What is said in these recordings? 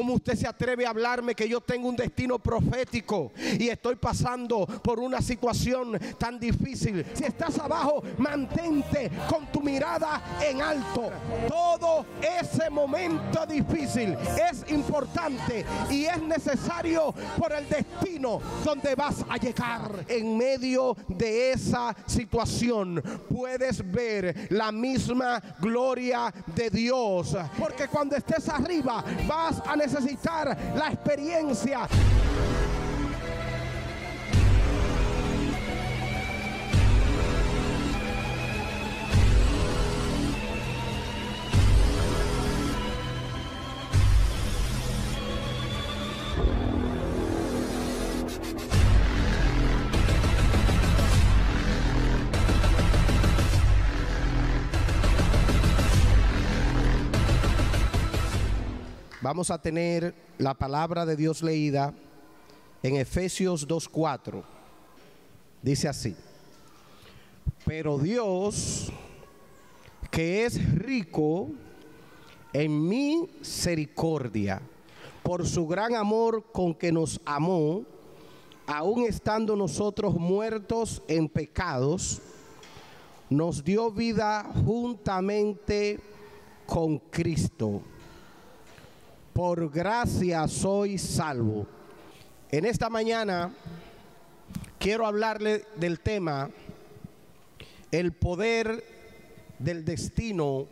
¿Cómo usted se atreve a hablarme que yo tengo un destino profético y estoy pasando por una situación tan difícil? Si estás abajo, mantente con tu mirada en alto. Todo ese momento difícil es importante y es necesario por el destino donde vas a llegar. En medio de esa situación puedes ver la misma gloria de Dios. Porque cuando estés arriba vas a necesitar la experiencia. Vamos a tener la palabra de Dios leída en Efesios 2.4. Dice así. Pero Dios, que es rico en misericordia, por su gran amor con que nos amó, aun estando nosotros muertos en pecados, nos dio vida juntamente con Cristo por gracia soy salvo. En esta mañana quiero hablarle del tema el poder del destino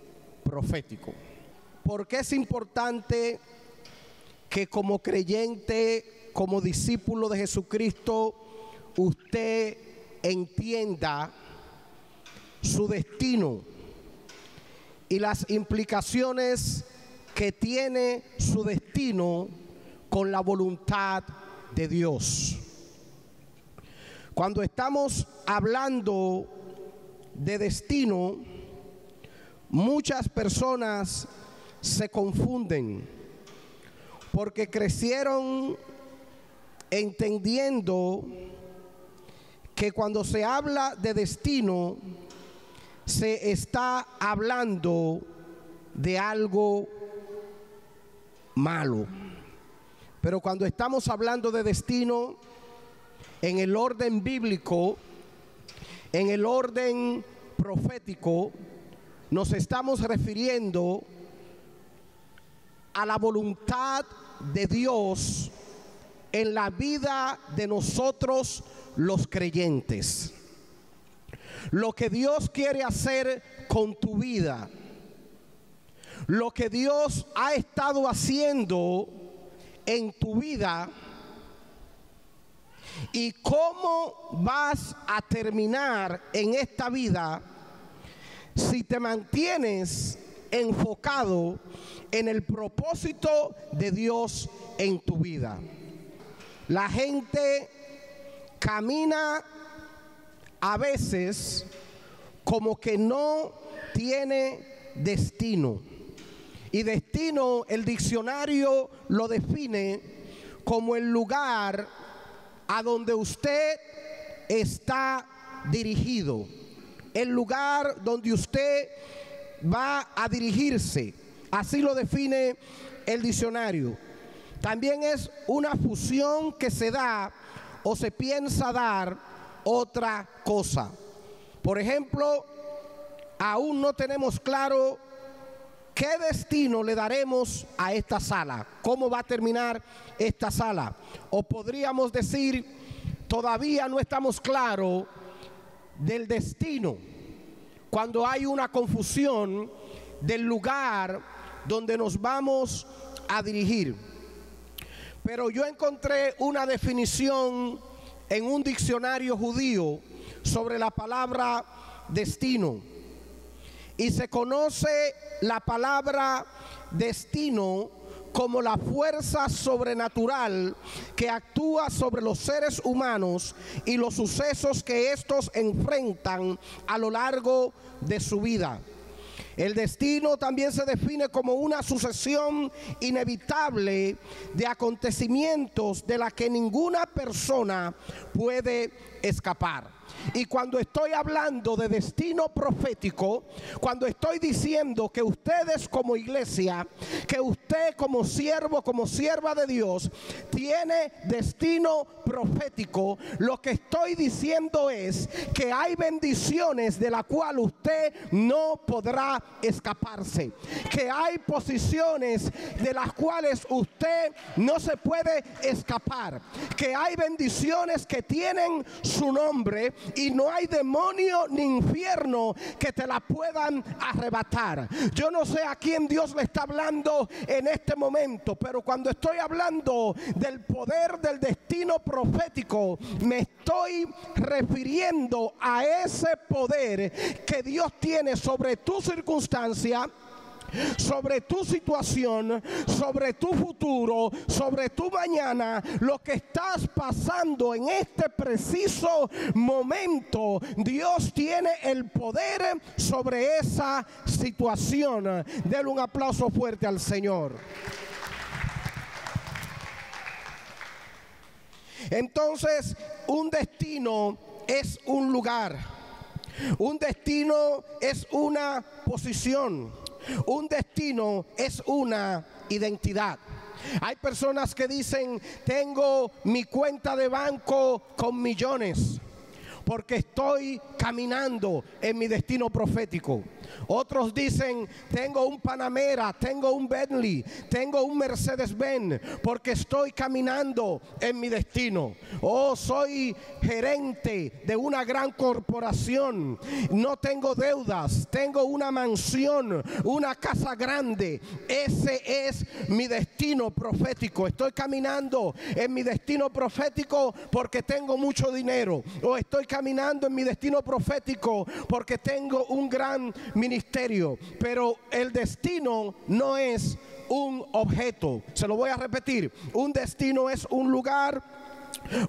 profético. Porque es importante que como creyente, como discípulo de Jesucristo, usted entienda su destino y las implicaciones que tiene su destino con la voluntad de Dios. Cuando estamos hablando de destino, muchas personas se confunden porque crecieron entendiendo que cuando se habla de destino, se está hablando de algo malo. Pero cuando estamos hablando de destino, en el orden bíblico, en el orden profético, nos estamos refiriendo a la voluntad de Dios en la vida de nosotros los creyentes. Lo que Dios quiere hacer con tu vida lo que Dios ha estado haciendo en tu vida y cómo vas a terminar en esta vida si te mantienes enfocado en el propósito de Dios en tu vida. La gente camina a veces como que no tiene destino. Y destino, el diccionario lo define como el lugar a donde usted está dirigido. El lugar donde usted va a dirigirse. Así lo define el diccionario. También es una fusión que se da o se piensa dar otra cosa. Por ejemplo, aún no tenemos claro ¿Qué destino le daremos a esta sala? ¿Cómo va a terminar esta sala? O podríamos decir, todavía no estamos claros del destino. Cuando hay una confusión del lugar donde nos vamos a dirigir. Pero yo encontré una definición en un diccionario judío sobre la palabra destino y se conoce la palabra destino como la fuerza sobrenatural que actúa sobre los seres humanos y los sucesos que estos enfrentan a lo largo de su vida. El destino también se define como una sucesión inevitable de acontecimientos de la que ninguna persona puede escapar. Y cuando estoy hablando de destino profético, cuando estoy diciendo que ustedes como iglesia, que usted como siervo, como sierva de Dios, tiene destino profético, lo que estoy diciendo es que hay bendiciones de la cual usted no podrá escaparse, que hay posiciones de las cuales usted no se puede escapar, que hay bendiciones que tienen su nombre y no hay demonio ni infierno que te la puedan arrebatar. Yo no sé a quién Dios le está hablando en este momento, pero cuando estoy hablando del poder del destino profético, me estoy refiriendo a ese poder que Dios tiene sobre tu circunstancia sobre tu situación, sobre tu futuro, sobre tu mañana, lo que estás pasando en este preciso momento. Dios tiene el poder sobre esa situación. Denle un aplauso fuerte al Señor. Entonces, un destino es un lugar. Un destino es una posición. Un destino es una identidad. Hay personas que dicen, tengo mi cuenta de banco con millones porque estoy caminando en mi destino profético. Otros dicen, tengo un Panamera, tengo un Bentley, tengo un Mercedes-Benz, porque estoy caminando en mi destino. Oh, soy gerente de una gran corporación, no tengo deudas, tengo una mansión, una casa grande. Ese es mi destino profético. Estoy caminando en mi destino profético porque tengo mucho dinero. O estoy caminando en mi destino profético porque tengo un gran ministerio, pero el destino no es un objeto. Se lo voy a repetir. Un destino es un lugar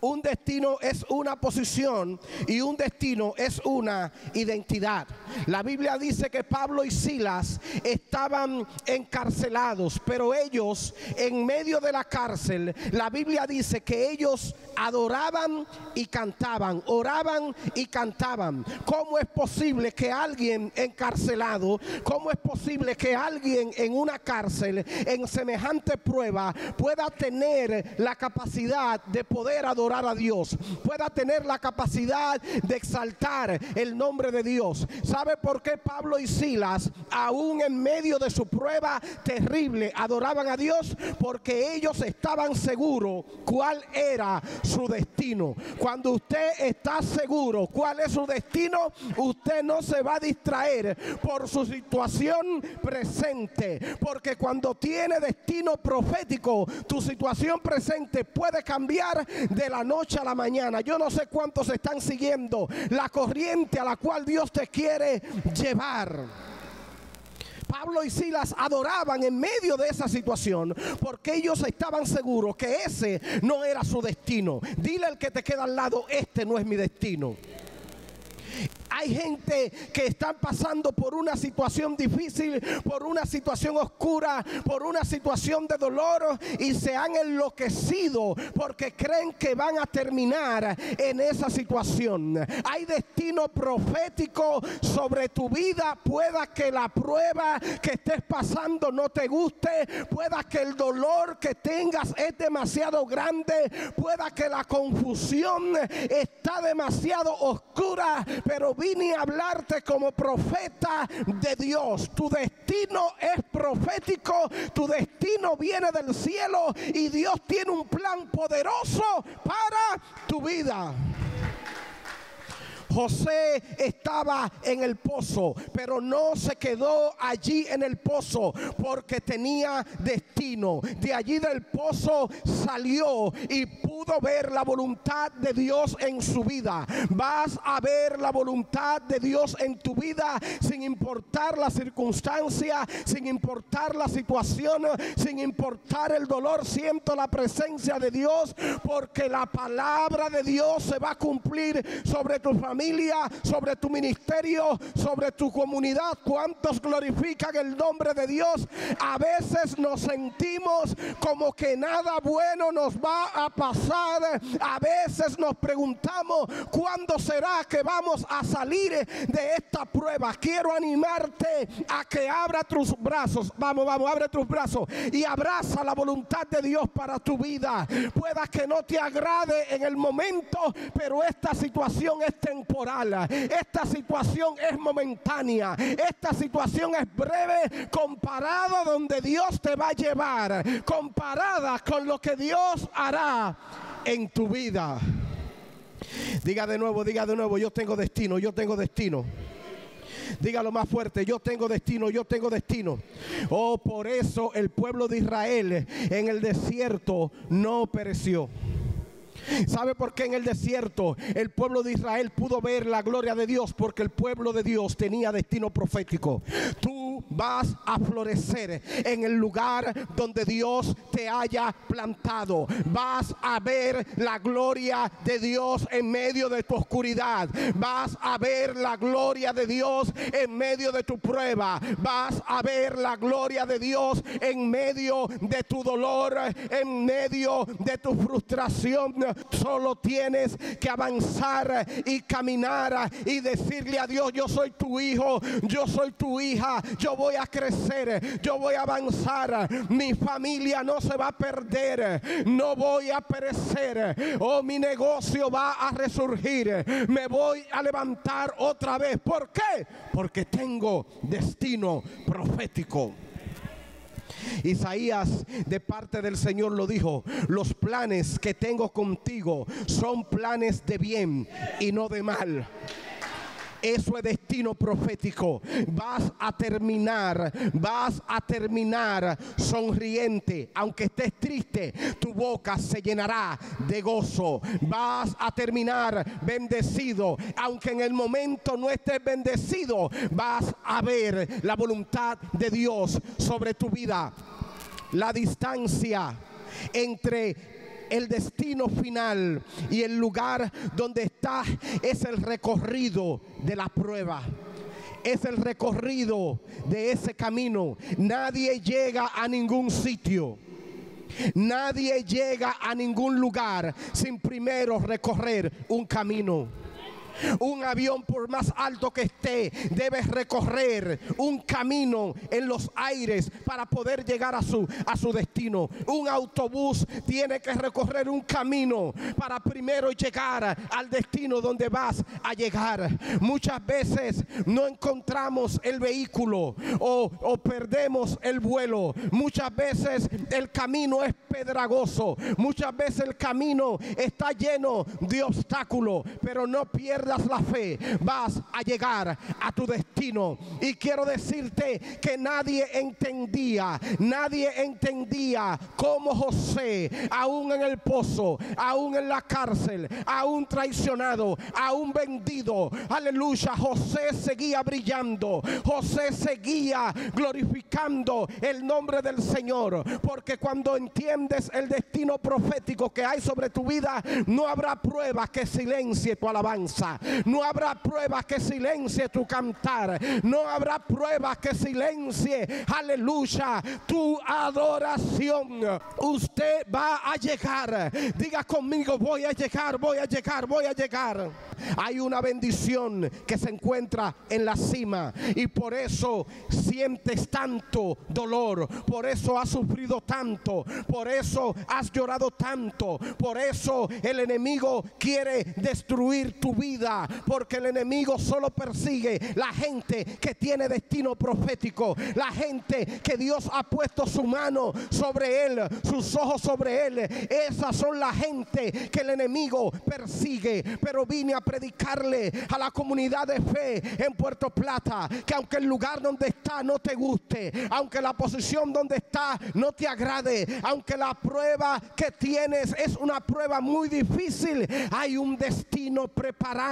un destino es una posición y un destino es una identidad. La Biblia dice que Pablo y Silas estaban encarcelados, pero ellos en medio de la cárcel, la Biblia dice que ellos adoraban y cantaban, oraban y cantaban. ¿Cómo es posible que alguien encarcelado, cómo es posible que alguien en una cárcel, en semejante prueba, pueda tener la capacidad de poder adorar a Dios, pueda tener la capacidad de exaltar el nombre de Dios. ¿Sabe por qué Pablo y Silas, aún en medio de su prueba terrible, adoraban a Dios? Porque ellos estaban seguros cuál era su destino. Cuando usted está seguro cuál es su destino, usted no se va a distraer por su situación presente. Porque cuando tiene destino profético, tu situación presente puede cambiar de la noche a la mañana. Yo no sé cuántos están siguiendo la corriente a la cual Dios te quiere llevar. Pablo y Silas adoraban en medio de esa situación porque ellos estaban seguros que ese no era su destino. Dile al que te queda al lado, este no es mi destino. Hay gente que están pasando por una situación difícil, por una situación oscura, por una situación de dolor y se han enloquecido porque creen que van a terminar en esa situación. Hay destino profético sobre tu vida. Pueda que la prueba que estés pasando no te guste, pueda que el dolor que tengas es demasiado grande, pueda que la confusión está demasiado oscura, pero vine hablarte como profeta de Dios. Tu destino es profético, tu destino viene del cielo y Dios tiene un plan poderoso para tu vida. José estaba en el pozo, pero no se quedó allí en el pozo porque tenía destino. De allí del pozo salió y pudo ver la voluntad de Dios en su vida. Vas a ver la voluntad de Dios en tu vida sin importar la circunstancia, sin importar la situación, sin importar el dolor. Siento la presencia de Dios porque la palabra de Dios se va a cumplir sobre tu familia familia, sobre tu ministerio, sobre tu comunidad. ¿Cuántos glorifican el nombre de Dios? A veces nos sentimos como que nada bueno nos va a pasar. A veces nos preguntamos cuándo será que vamos a salir de esta prueba. Quiero animarte a que abra tus brazos. Vamos, vamos, abre tus brazos y abraza la voluntad de Dios para tu vida. Pueda que no te agrade en el momento, pero esta situación es temporal. Esta situación es momentánea. Esta situación es breve comparada donde Dios te va a llevar. Comparada con lo que Dios hará en tu vida. Diga de nuevo, diga de nuevo, yo tengo destino, yo tengo destino. Dígalo más fuerte, yo tengo destino, yo tengo destino. Oh, por eso el pueblo de Israel en el desierto no pereció. ¿Sabe por qué en el desierto el pueblo de Israel pudo ver la gloria de Dios? Porque el pueblo de Dios tenía destino profético. Tú vas a florecer en el lugar donde Dios te haya plantado. Vas a ver la gloria de Dios en medio de tu oscuridad. Vas a ver la gloria de Dios en medio de tu prueba. Vas a ver la gloria de Dios en medio de tu dolor, en medio de tu frustración Solo tienes que avanzar y caminar y decirle a Dios, yo soy tu hijo, yo soy tu hija, yo voy a crecer, yo voy a avanzar, mi familia no se va a perder, no voy a perecer, oh mi negocio va a resurgir, me voy a levantar otra vez. ¿Por qué? Porque tengo destino profético. Isaías de parte del Señor lo dijo, los planes que tengo contigo son planes de bien y no de mal. Eso es destino profético. Vas a terminar, vas a terminar sonriente. Aunque estés triste, tu boca se llenará de gozo. Vas a terminar bendecido. Aunque en el momento no estés bendecido, vas a ver la voluntad de Dios sobre tu vida. La distancia entre el destino final y el lugar donde es el recorrido de la prueba es el recorrido de ese camino. Nadie llega a ningún sitio. Nadie llega a ningún lugar sin primero recorrer un camino. Un avión por más alto que esté debe recorrer un camino en los aires para poder llegar a su, a su destino. Un autobús tiene que recorrer un camino para primero llegar al destino donde vas a llegar. Muchas veces no encontramos el vehículo o, o perdemos el vuelo. Muchas veces el camino es pedragoso. Muchas veces el camino está lleno de obstáculos. Pero no pierdas la fe, vas a llegar a tu destino. Y quiero decirte que nadie entendía, nadie entendía cómo José, aún en el pozo, aún en la cárcel, aún traicionado, aún vendido, aleluya, José seguía brillando, José seguía glorificando el nombre del Señor, porque cuando entiendes el destino profético que hay sobre tu vida, no habrá prueba que silencie tu alabanza. No habrá prueba que silencie tu cantar. No habrá prueba que silencie, aleluya, tu adoración. Usted va a llegar. Diga conmigo, voy a llegar, voy a llegar, voy a llegar. Hay una bendición que se encuentra en la cima y por eso sientes tanto dolor, por eso has sufrido tanto, por eso has llorado tanto, por eso el enemigo quiere destruir tu porque el enemigo solo persigue la gente que tiene destino profético, la gente que Dios ha puesto su mano sobre él, sus ojos sobre él. Esas son la gente que el enemigo persigue, pero vine a predicarle a la comunidad de fe en Puerto Plata que aunque el lugar donde está no te guste, aunque la posición donde está no te agrade, aunque la prueba que tienes es una prueba muy difícil, hay un destino preparado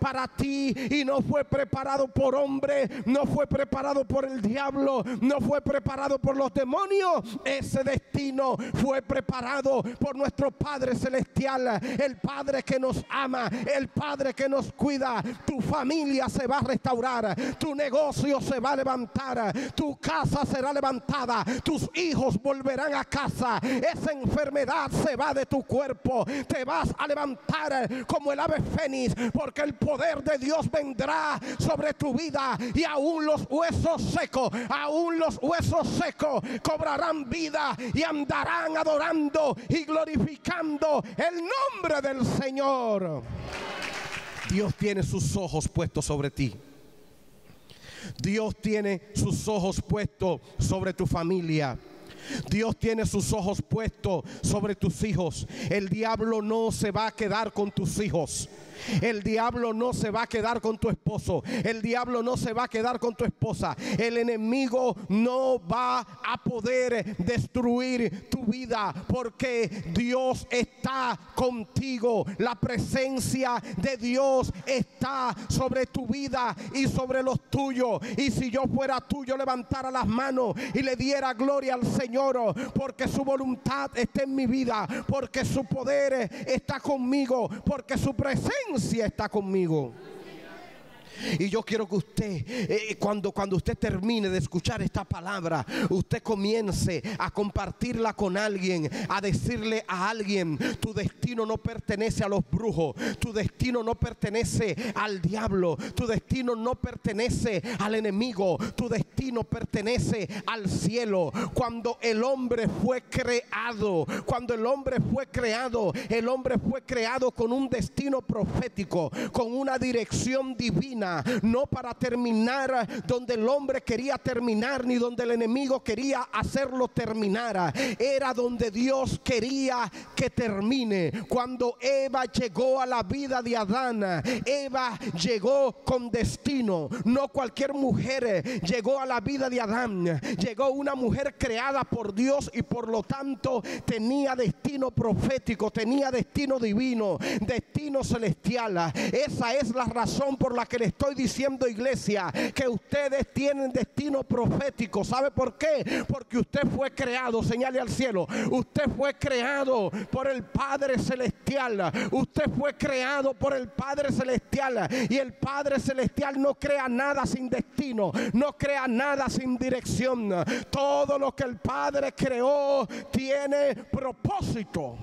para ti y no fue preparado por hombre, no fue preparado por el diablo, no fue preparado por los demonios. Ese destino fue preparado por nuestro Padre Celestial, el Padre que nos ama, el Padre que nos cuida. Tu familia se va a restaurar, tu negocio se va a levantar, tu casa será levantada, tus hijos volverán a casa, esa enfermedad se va de tu cuerpo, te vas a levantar como el ave fénix, porque el poder de Dios vendrá sobre tu vida y aún los huesos secos, aún los huesos secos cobrarán vida y andarán adorando y glorificando el nombre del Señor. Dios tiene sus ojos puestos sobre ti. Dios tiene sus ojos puestos sobre tu familia. Dios tiene sus ojos puestos sobre tus hijos. El diablo no se va a quedar con tus hijos. El diablo no se va a quedar con tu esposo. El diablo no se va a quedar con tu esposa. El enemigo no va a poder destruir tu vida porque Dios está contigo. La presencia de Dios está sobre tu vida y sobre los tuyos. Y si yo fuera tuyo, levantara las manos y le diera gloria al Señor porque su voluntad está en mi vida, porque su poder está conmigo, porque su presencia está conmigo. Y yo quiero que usted, eh, cuando, cuando usted termine de escuchar esta palabra, usted comience a compartirla con alguien, a decirle a alguien, tu destino no pertenece a los brujos, tu destino no pertenece al diablo, tu destino no pertenece al enemigo, tu destino pertenece al cielo. Cuando el hombre fue creado, cuando el hombre fue creado, el hombre fue creado con un destino profético, con una dirección divina no para terminar donde el hombre quería terminar, ni donde el enemigo quería hacerlo terminar. Era donde Dios quería que termine. Cuando Eva llegó a la vida de Adán, Eva llegó con destino. No cualquier mujer llegó a la vida de Adán. Llegó una mujer creada por Dios y por lo tanto tenía destino profético, tenía destino divino, destino celestial. Esa es la razón por la que le estoy diciendo, iglesia, que ustedes tienen destino profético. ¿Sabe por qué? Porque usted fue creado, señale al cielo. Usted fue creado por el Padre Celestial. Usted fue creado por el Padre Celestial. Y el Padre Celestial no crea nada sin destino. No crea nada sin dirección. Todo lo que el Padre creó tiene propósito.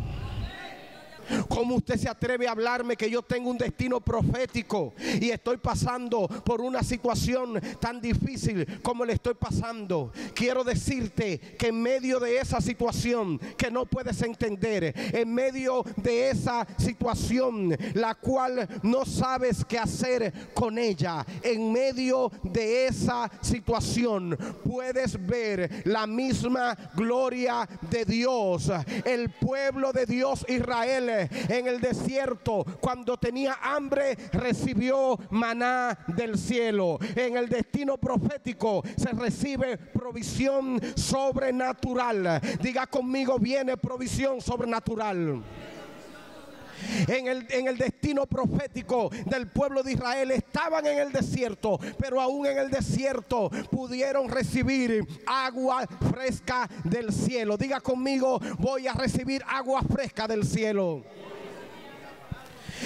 ¿Cómo usted se atreve a hablarme que yo tengo un destino profético y estoy pasando por una situación tan difícil como le estoy pasando? Quiero decirte que en medio de esa situación que no puedes entender, en medio de esa situación la cual no sabes qué hacer con ella, en medio de esa situación puedes ver la misma gloria de Dios. El pueblo de Dios Israel en el desierto, cuando tenía hambre, recibió maná del cielo. En el destino profético se recibe provisión sobrenatural. Diga conmigo, viene provisión sobrenatural. En el, en el, destino profético del pueblo de Israel. Estaban en el desierto, pero aún en el desierto pudieron recibir agua fresca del cielo. Diga conmigo, voy a recibir agua fresca del cielo.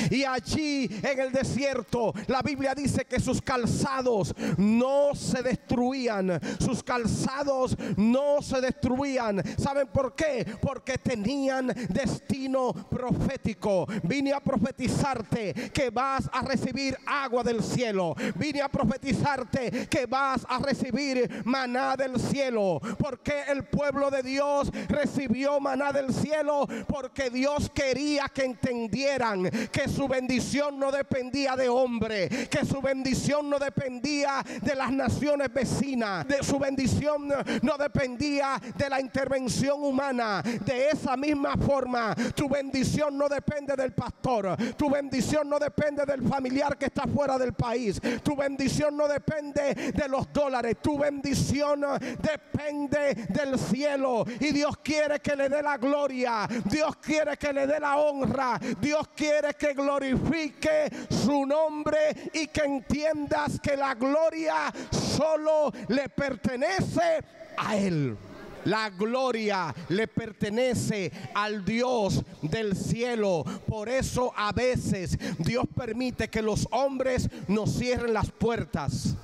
Y allí en el desierto, la Biblia dice que sus calzados no se destruían. Sus calzados no se destruían. ¿Saben por qué? Porque tenían destino profético. Vine a profetizarte que vas a recibir agua del cielo. Vine a profetizarte que vas a recibir maná del cielo. Porque el pueblo de Dios recibió maná del cielo. Porque Dios quería que entendieran que su bendición no dependía de hombre, que su bendición no dependía de las naciones vecinas, de su bendición no dependía de la intervención humana. De esa misma forma, tu bendición no depende del pastor, tu bendición no depende del familiar que está fuera del país, tu bendición no depende de los dólares, tu bendición depende del cielo y Dios quiere que le dé la gloria, Dios quiere que le dé la honra, Dios quiere que glorifique su nombre y que entiendas que la gloria solo le pertenece a Él. La gloria le pertenece al Dios del cielo. Por eso a veces Dios permite que los hombres nos cierren las puertas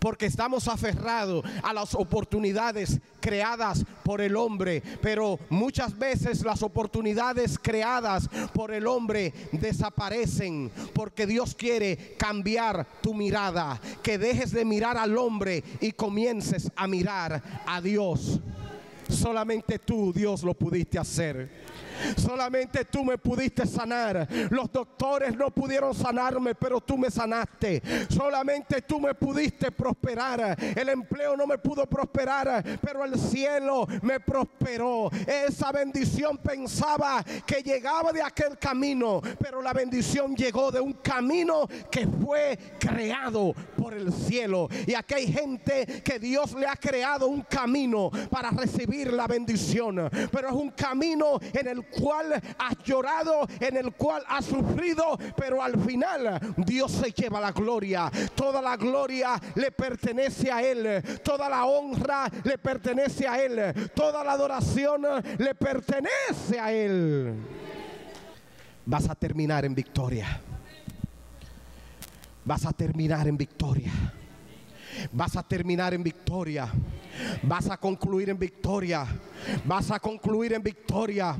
porque estamos aferrados a las oportunidades creadas por el hombre, pero muchas veces las oportunidades creadas por el hombre desaparecen porque Dios quiere cambiar tu mirada, que dejes de mirar al hombre y comiences a mirar a Dios. Solamente tú, Dios, lo pudiste hacer. Solamente tú me pudiste sanar. Los doctores no pudieron sanarme, pero tú me sanaste. Solamente tú me pudiste prosperar. El empleo no me pudo prosperar, pero el cielo me prosperó. Esa bendición pensaba que llegaba de aquel camino, pero la bendición llegó de un camino que fue creado por el cielo. Y aquí hay gente que Dios le ha creado un camino para recibir la bendición, pero es un camino en el cual has llorado, en el cual has sufrido, pero al final Dios se lleva la gloria. Toda la gloria le pertenece a Él, toda la honra le pertenece a Él, toda la adoración le pertenece a Él. Vas a terminar en victoria. Vas a terminar en victoria. Vas a terminar en victoria. Vas a concluir en victoria. Vas a concluir en victoria.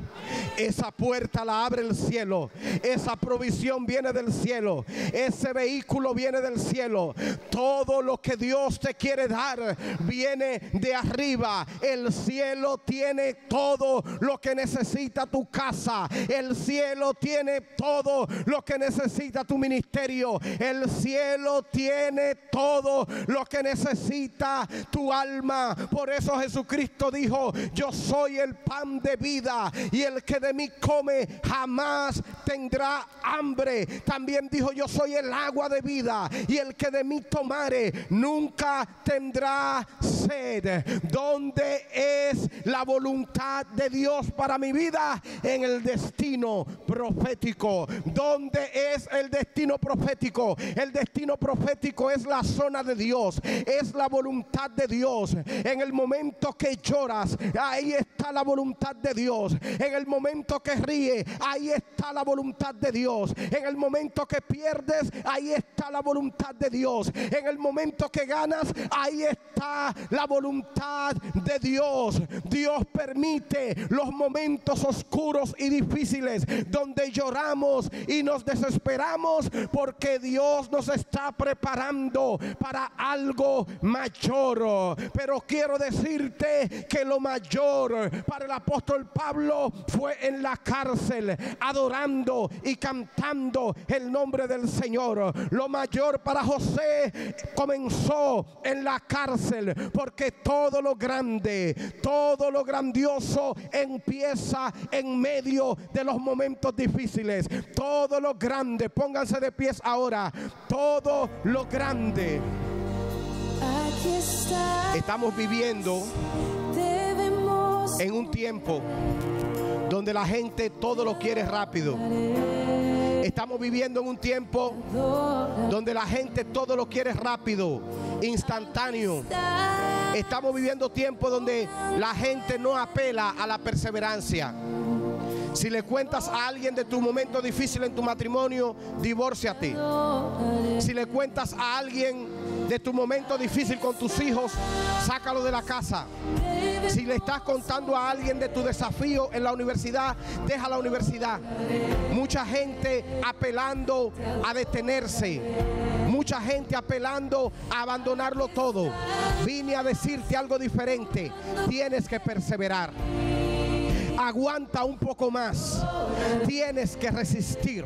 Esa puerta la abre el cielo. Esa provisión viene del cielo. Ese vehículo viene del cielo. Todo lo que Dios te quiere dar viene de arriba. El cielo tiene todo lo que necesita tu casa. El cielo tiene todo lo que necesita tu ministerio. El cielo tiene todo lo que necesita tu alma. Por eso Jesucristo dijo, yo soy el pan de vida y el que de mí come jamás tendrá hambre. También dijo, yo soy el agua de vida y el que de mí tomare nunca tendrá sed. ¿Dónde es la voluntad de Dios para mi vida? En el destino profético. ¿Dónde es el destino profético? El destino profético es la zona de Dios, es la voluntad de Dios. En el momento que lloras, ahí está la voluntad de Dios. En el momento que ríe, ahí está la voluntad de Dios. En el momento que pierdes, ahí está la voluntad de Dios. En el momento que ganas, ahí está la voluntad de Dios. Dios permite los momentos oscuros y difíciles donde lloramos y nos desesperamos porque Dios nos está preparando para algo mayor. Pero quiero decirte que lo mayor para el apóstol Pablo fue en la cárcel, adorando y cantando el nombre del Señor. Lo mayor para José comenzó en la cárcel, porque todo lo grande, todo lo grandioso empieza en medio de los momentos difíciles. Todo lo grande, pónganse de pies ahora, todo lo grande. Estamos viviendo en un tiempo donde la gente todo lo quiere rápido. Estamos viviendo en un tiempo donde la gente todo lo quiere rápido, instantáneo. Estamos viviendo tiempo donde la gente no apela a la perseverancia. Si le cuentas a alguien de tu momento difícil en tu matrimonio, divórciate. Si le cuentas a alguien de tu momento difícil con tus hijos, sácalo de la casa. Si le estás contando a alguien de tu desafío en la universidad, deja la universidad. Mucha gente apelando a detenerse. Mucha gente apelando a abandonarlo todo. Vine a decirte algo diferente. Tienes que perseverar aguanta un poco más. Tienes que resistir.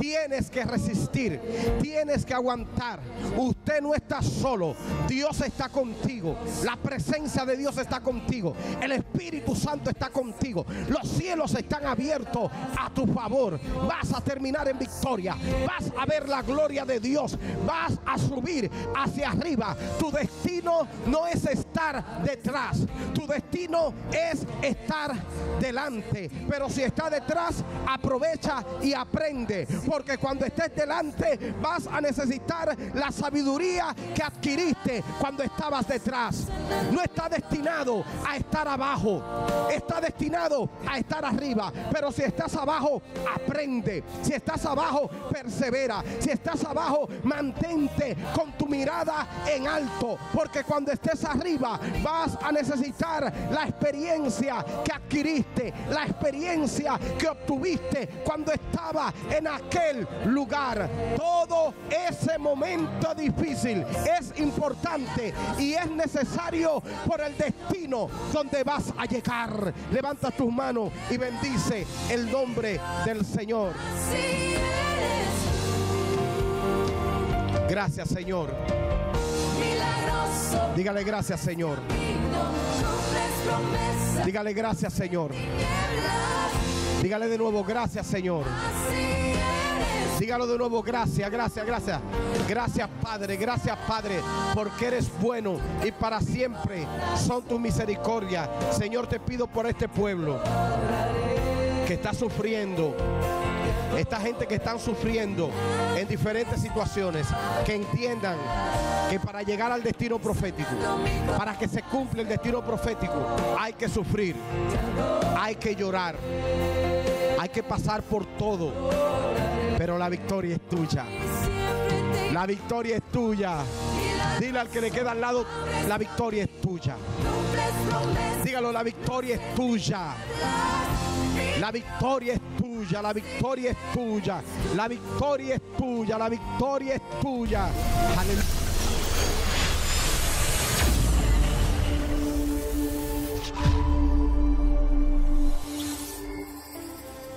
Tienes que resistir. Tienes que aguantar. Usted no está solo. Dios está contigo. La presencia de Dios está contigo. El Espíritu Santo está contigo. Los cielos están abiertos a tu favor. Vas a terminar en victoria. Vas a ver la gloria de Dios. Vas a subir hacia arriba. Tu destino no es estar detrás. Tu destino es estar delante. Pero si está detrás, aprovecha y aprende. Porque cuando estés delante vas a necesitar la sabiduría que adquiriste cuando estabas detrás. No está destinado a estar abajo. Está destinado a estar arriba. Pero si estás abajo, aprende. Si estás abajo, persevera. Si estás abajo, mantente con tu mirada en alto. Porque cuando estés arriba, vas a necesitar la experiencia que adquiriste, la experiencia que obtuviste cuando estaba en aquel lugar. Todo ese momento difícil es importante y es necesario por el destino donde vas a llegar. Levanta tus manos y bendice el nombre del Señor. Gracias, Señor. Dígale gracias, Señor. Dígale gracias, Señor. Dígale de nuevo gracias, Señor. Dígalo de nuevo, gracias, gracias, gracias. Gracias, Padre, gracias, Padre, porque eres bueno y para siempre son tus misericordias. Señor, te pido por este pueblo que está sufriendo esta gente que están sufriendo en diferentes situaciones, que entiendan que para llegar al destino profético, para que se cumpla el destino profético, hay que sufrir, hay que llorar, hay que pasar por todo, pero la victoria es tuya. La victoria es tuya. Dile al que le queda al lado, la victoria es tuya. Dígalo, la victoria es tuya. La victoria es tuya, la victoria es tuya, la victoria es tuya, la victoria es tuya.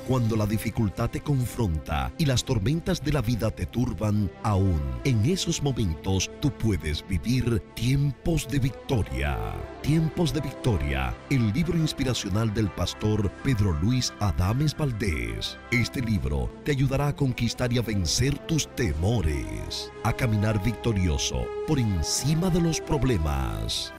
Cuando la dificultad te confronta y las tormentas de la vida te turban, aún en esos momentos tú puedes vivir tiempos de victoria. Tiempos de victoria, el libro inspiracional del pastor Pedro Luis Adames Valdés. Este libro te ayudará a conquistar y a vencer tus temores, a caminar victorioso por encima de los problemas.